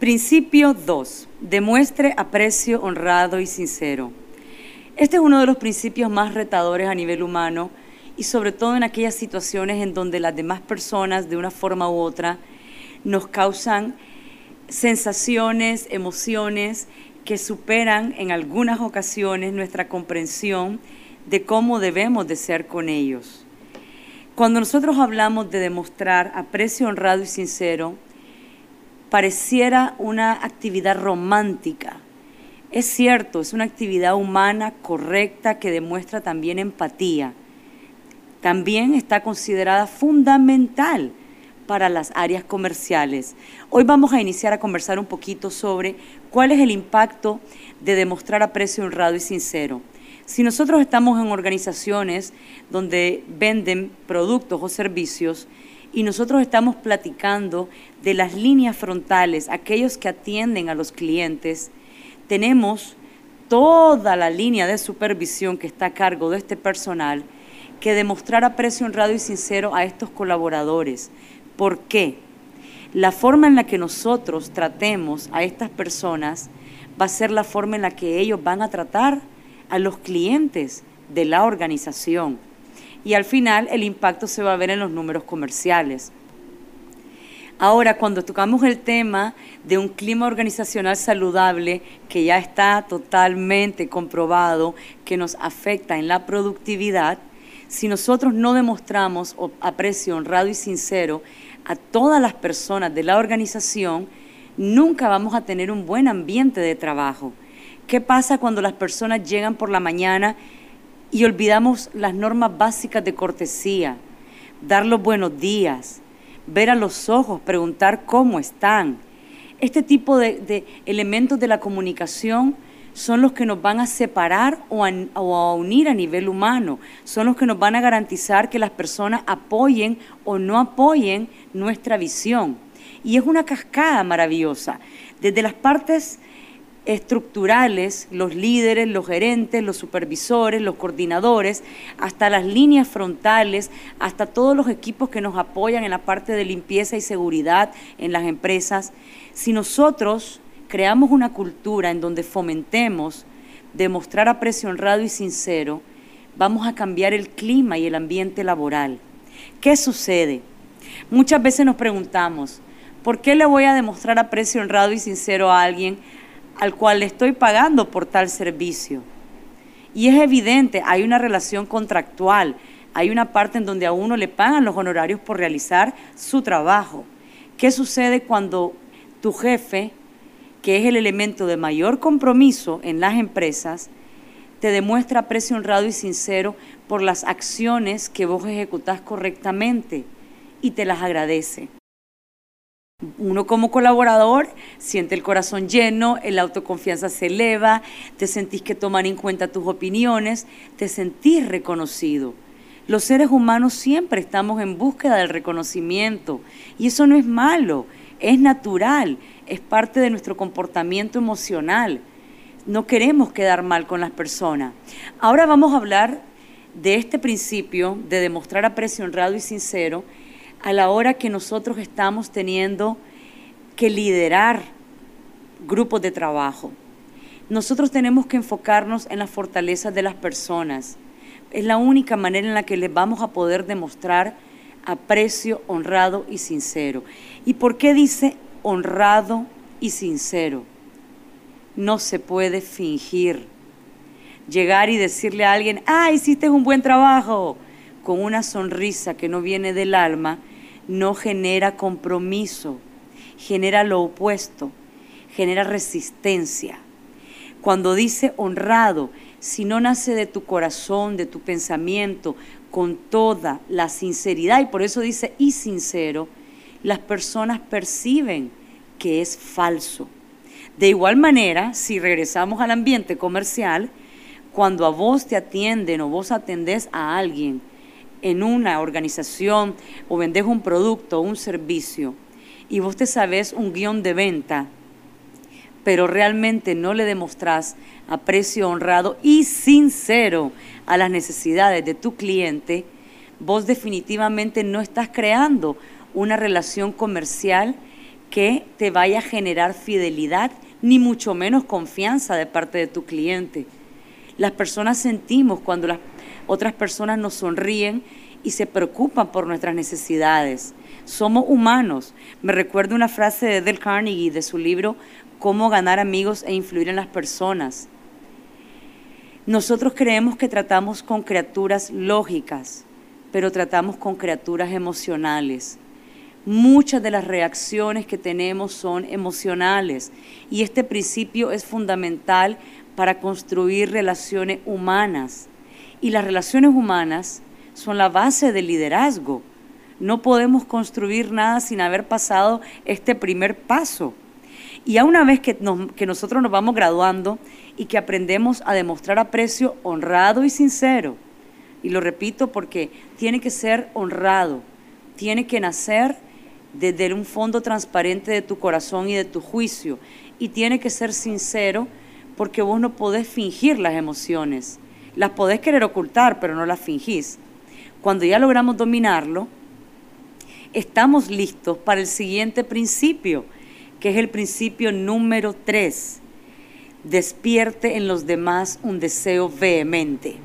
Principio 2. Demuestre aprecio honrado y sincero. Este es uno de los principios más retadores a nivel humano y sobre todo en aquellas situaciones en donde las demás personas de una forma u otra nos causan sensaciones, emociones que superan en algunas ocasiones nuestra comprensión de cómo debemos de ser con ellos. Cuando nosotros hablamos de demostrar aprecio honrado y sincero, pareciera una actividad romántica. Es cierto, es una actividad humana correcta que demuestra también empatía. También está considerada fundamental para las áreas comerciales. Hoy vamos a iniciar a conversar un poquito sobre cuál es el impacto de demostrar aprecio honrado y sincero. Si nosotros estamos en organizaciones donde venden productos o servicios, y nosotros estamos platicando de las líneas frontales, aquellos que atienden a los clientes, tenemos toda la línea de supervisión que está a cargo de este personal que demostrar aprecio honrado y sincero a estos colaboradores. ¿Por qué? La forma en la que nosotros tratemos a estas personas va a ser la forma en la que ellos van a tratar a los clientes de la organización y al final el impacto se va a ver en los números comerciales. Ahora, cuando tocamos el tema de un clima organizacional saludable, que ya está totalmente comprobado que nos afecta en la productividad, si nosotros no demostramos aprecio honrado y sincero a todas las personas de la organización, nunca vamos a tener un buen ambiente de trabajo. ¿Qué pasa cuando las personas llegan por la mañana y olvidamos las normas básicas de cortesía, dar los buenos días, ver a los ojos, preguntar cómo están. Este tipo de, elementos de la comunicación son los que nos van a separar o a, unir a nivel humano, son los que nos van a garantizar que las personas apoyen o no apoyen nuestra visión. Y es una cascada maravillosa, desde las partes estructurales, los líderes, los gerentes, los supervisores, los coordinadores, hasta las líneas frontales, hasta todos los equipos que nos apoyan en la parte de limpieza y seguridad en las empresas. Si nosotros creamos una cultura en donde fomentemos demostrar aprecio honrado y sincero, vamos a cambiar el clima y el ambiente laboral. ¿Qué sucede? Muchas veces nos preguntamos, ¿por qué le voy a demostrar aprecio honrado y sincero a alguien al cual le estoy pagando por tal servicio. Y es evidente, hay una relación contractual, hay una parte en donde a uno le pagan los honorarios por realizar su trabajo. ¿Qué sucede cuando tu jefe, que es el elemento de mayor compromiso en las empresas, te demuestra aprecio honrado y sincero por las acciones que vos ejecutás correctamente y te las agradece? Uno como colaborador siente el corazón lleno, la autoconfianza se eleva, te sentís que toman en cuenta tus opiniones, te sentís reconocido. Los seres humanos siempre estamos en búsqueda del reconocimiento y eso no es malo, es natural, es parte de nuestro comportamiento emocional. No queremos quedar mal con las personas. Ahora vamos a hablar de este principio de demostrar aprecio honrado y sincero a la hora que nosotros estamos teniendo que liderar grupos de trabajo. Nosotros tenemos que enfocarnos en las fortalezas de las personas. Es la única manera en la que les vamos a poder demostrar aprecio honrado y sincero. ¿Y por qué dice honrado y sincero? No se puede fingir. Llegar y decirle a alguien, ah, hiciste un buen trabajo, con una sonrisa que no viene del alma, no genera compromiso, genera lo opuesto, genera resistencia. Cuando dice honrado, si no nace de tu corazón, de tu pensamiento, con toda la sinceridad, y por eso dice y sincero, las personas perciben que es falso. De igual manera, si regresamos al ambiente comercial, cuando a vos te atienden o vos atendés a alguien en una organización o vendés un producto o un servicio y vos te sabés un guion de venta, pero realmente no le demostrás aprecio honrado y sincero a las necesidades de tu cliente, vos definitivamente no estás creando una relación comercial que te vaya a generar fidelidad, ni mucho menos confianza de parte de tu cliente. Las personas sentimos cuando las otras personas nos sonríen y se preocupan por nuestras necesidades. Somos humanos. Me recuerdo una frase de Del Carnegie de su libro Cómo ganar amigos e influir en las personas. Nosotros creemos que tratamos con criaturas lógicas, pero tratamos con criaturas emocionales. Muchas de las reacciones que tenemos son emocionales y este principio es fundamental para construir relaciones humanas. Y las relaciones humanas son la base del liderazgo. No podemos construir nada sin haber pasado este primer paso. Y a una vez que, que nosotros nos vamos graduando y que aprendemos a demostrar aprecio honrado y sincero, y lo repito porque tiene que ser honrado, tiene que nacer desde un fondo transparente de tu corazón y de tu juicio, y tiene que ser sincero porque vos no podés fingir las emociones. Las podés querer ocultar, pero no las fingís. Cuando ya logramos dominarlo, estamos listos para el siguiente principio, que es el principio número tres. Despierte en los demás un deseo vehemente.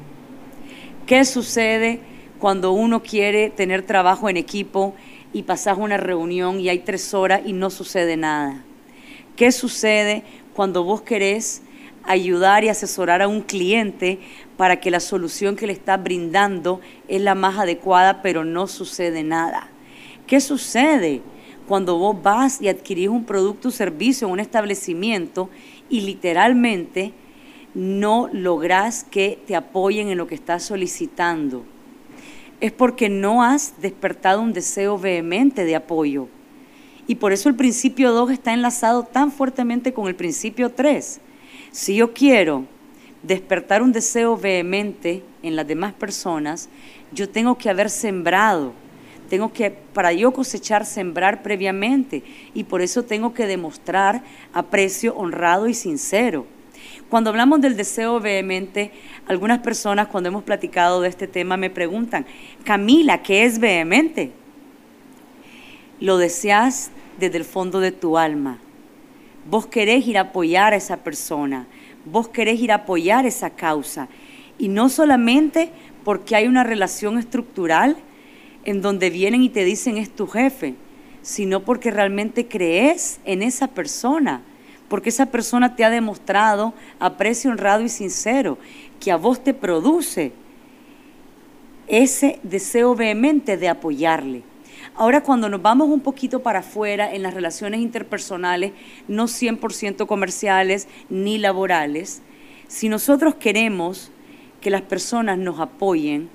¿Qué sucede cuando uno quiere tener trabajo en equipo y pasas una reunión y hay tres horas y no sucede nada? ¿Qué sucede cuando vos querés ayudar y asesorar a un cliente para que la solución que le está brindando es la más adecuada, pero no sucede nada. ¿Qué sucede cuando vos vas y adquirís un producto o servicio en un establecimiento y literalmente no lográs que te apoyen en lo que estás solicitando? Es porque no has despertado un deseo vehemente de apoyo. Y por eso el principio 2 está enlazado tan fuertemente con el principio 3 si yo quiero despertar un deseo vehemente en las demás personas, yo tengo que haber sembrado, tengo que, para yo cosechar, sembrar previamente y por eso tengo que demostrar aprecio honrado y sincero. Cuando hablamos del deseo vehemente, algunas personas cuando hemos platicado de este tema me preguntan, Camila, ¿qué es vehemente? Lo deseas desde el fondo de tu alma. Vos querés ir a apoyar a esa persona, vos querés ir a apoyar esa causa. Y no solamente porque hay una relación estructural en donde vienen y te dicen es tu jefe, sino porque realmente crees en esa persona, porque esa persona te ha demostrado aprecio honrado y sincero, que a vos te produce ese deseo vehemente de apoyarle. Ahora, cuando nos vamos un poquito para afuera en las relaciones interpersonales, no 100% comerciales ni laborales, si nosotros queremos que las personas nos apoyen,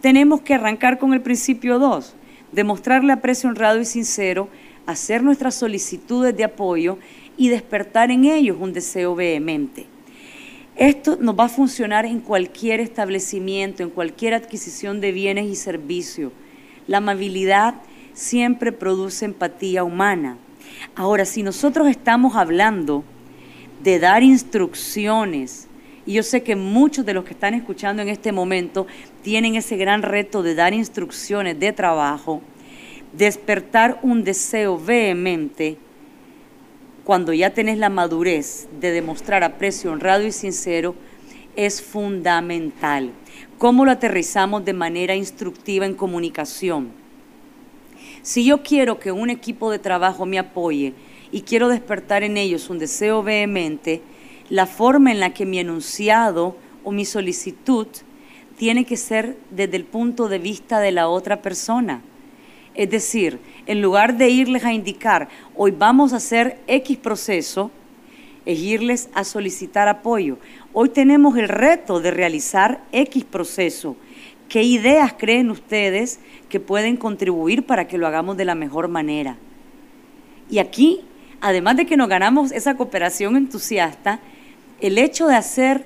tenemos que arrancar con el principio 2, demostrarle aprecio honrado y sincero, hacer nuestras solicitudes de apoyo y despertar en ellos un deseo vehemente. Esto nos va a funcionar en cualquier establecimiento, en cualquier adquisición de bienes y servicios. La amabilidad siempre produce empatía humana. Ahora, si nosotros estamos hablando de dar instrucciones, y yo sé que muchos de los que están escuchando en este momento tienen ese gran reto de dar instrucciones de trabajo, despertar un deseo vehemente, cuando ya tenés la madurez de demostrar aprecio honrado y sincero, es fundamental. ¿Cómo lo aterrizamos de manera instructiva en comunicación? Si yo quiero que un equipo de trabajo me apoye y quiero despertar en ellos un deseo vehemente, la forma en la que mi enunciado o mi solicitud tiene que ser desde el punto de vista de la otra persona. Es decir, en lugar de irles a indicar, hoy vamos a hacer X proceso, es irles a solicitar apoyo. Hoy tenemos el reto de realizar X proceso. ¿Qué ideas creen ustedes que pueden contribuir para que lo hagamos de la mejor manera? Y aquí además de que nos ganamos esa cooperación entusiasta, el hecho de hacer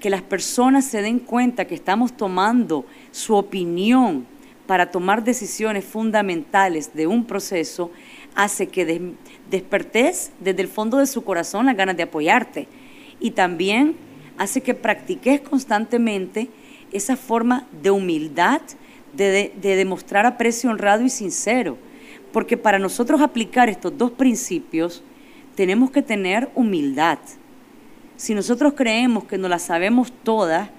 que las personas se den cuenta que estamos tomando su opinión para tomar decisiones fundamentales de un proceso hace que despertes desde el fondo de su corazón las ganas de apoyarte y también hace que practiques constantemente esa forma de humildad, de, de demostrar aprecio honrado y sincero. Porque para nosotros aplicar estos dos principios tenemos que tener humildad. Si nosotros creemos que no las sabemos todas,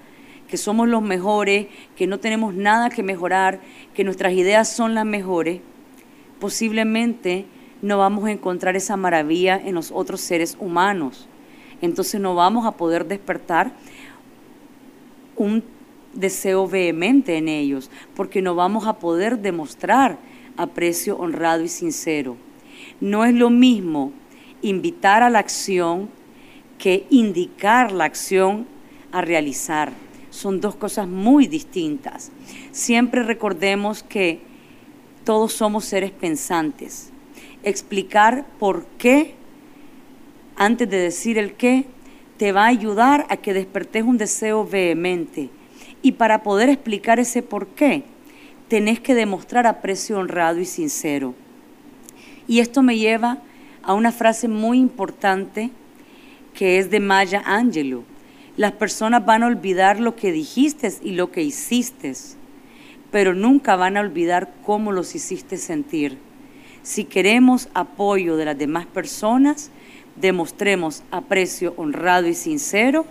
que somos los mejores, que no tenemos nada que mejorar, que nuestras ideas son las mejores, posiblemente no vamos a encontrar esa maravilla en los otros seres humanos. Entonces no vamos a poder despertar un deseo vehemente en ellos, porque no vamos a poder demostrar aprecio honrado y sincero. No es lo mismo invitar a la acción que indicar la acción a realizar. Son dos cosas muy distintas. Siempre recordemos que todos somos seres pensantes. Explicar por qué, antes de decir el qué, te va a ayudar a que despertes un deseo vehemente. Y para poder explicar ese por qué, tenés que demostrar aprecio honrado y sincero. Y esto me lleva a una frase muy importante que es de Maya Angelou. Las personas van a olvidar lo que dijiste y lo que hiciste, pero nunca van a olvidar cómo los hiciste sentir. Si queremos apoyo de las demás personas, demostremos aprecio honrado y sincero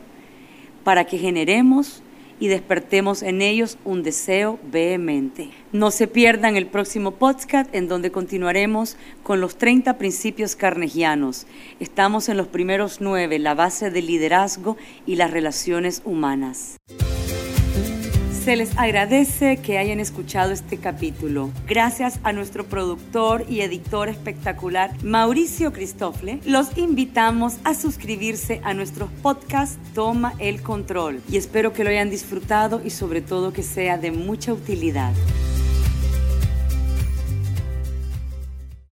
para que generemos y despertemos en ellos un deseo vehemente. No se pierdan el próximo podcast en donde continuaremos con los 30 principios carnegianos. Estamos en los primeros nueve, la base del liderazgo y las relaciones humanas. Se les agradece que hayan escuchado este capítulo. Gracias a nuestro productor y editor espectacular, Mauricio Cristofle, los invitamos a suscribirse a nuestro podcast Toma el Control. Y espero que lo hayan disfrutado y sobre todo que sea de mucha utilidad.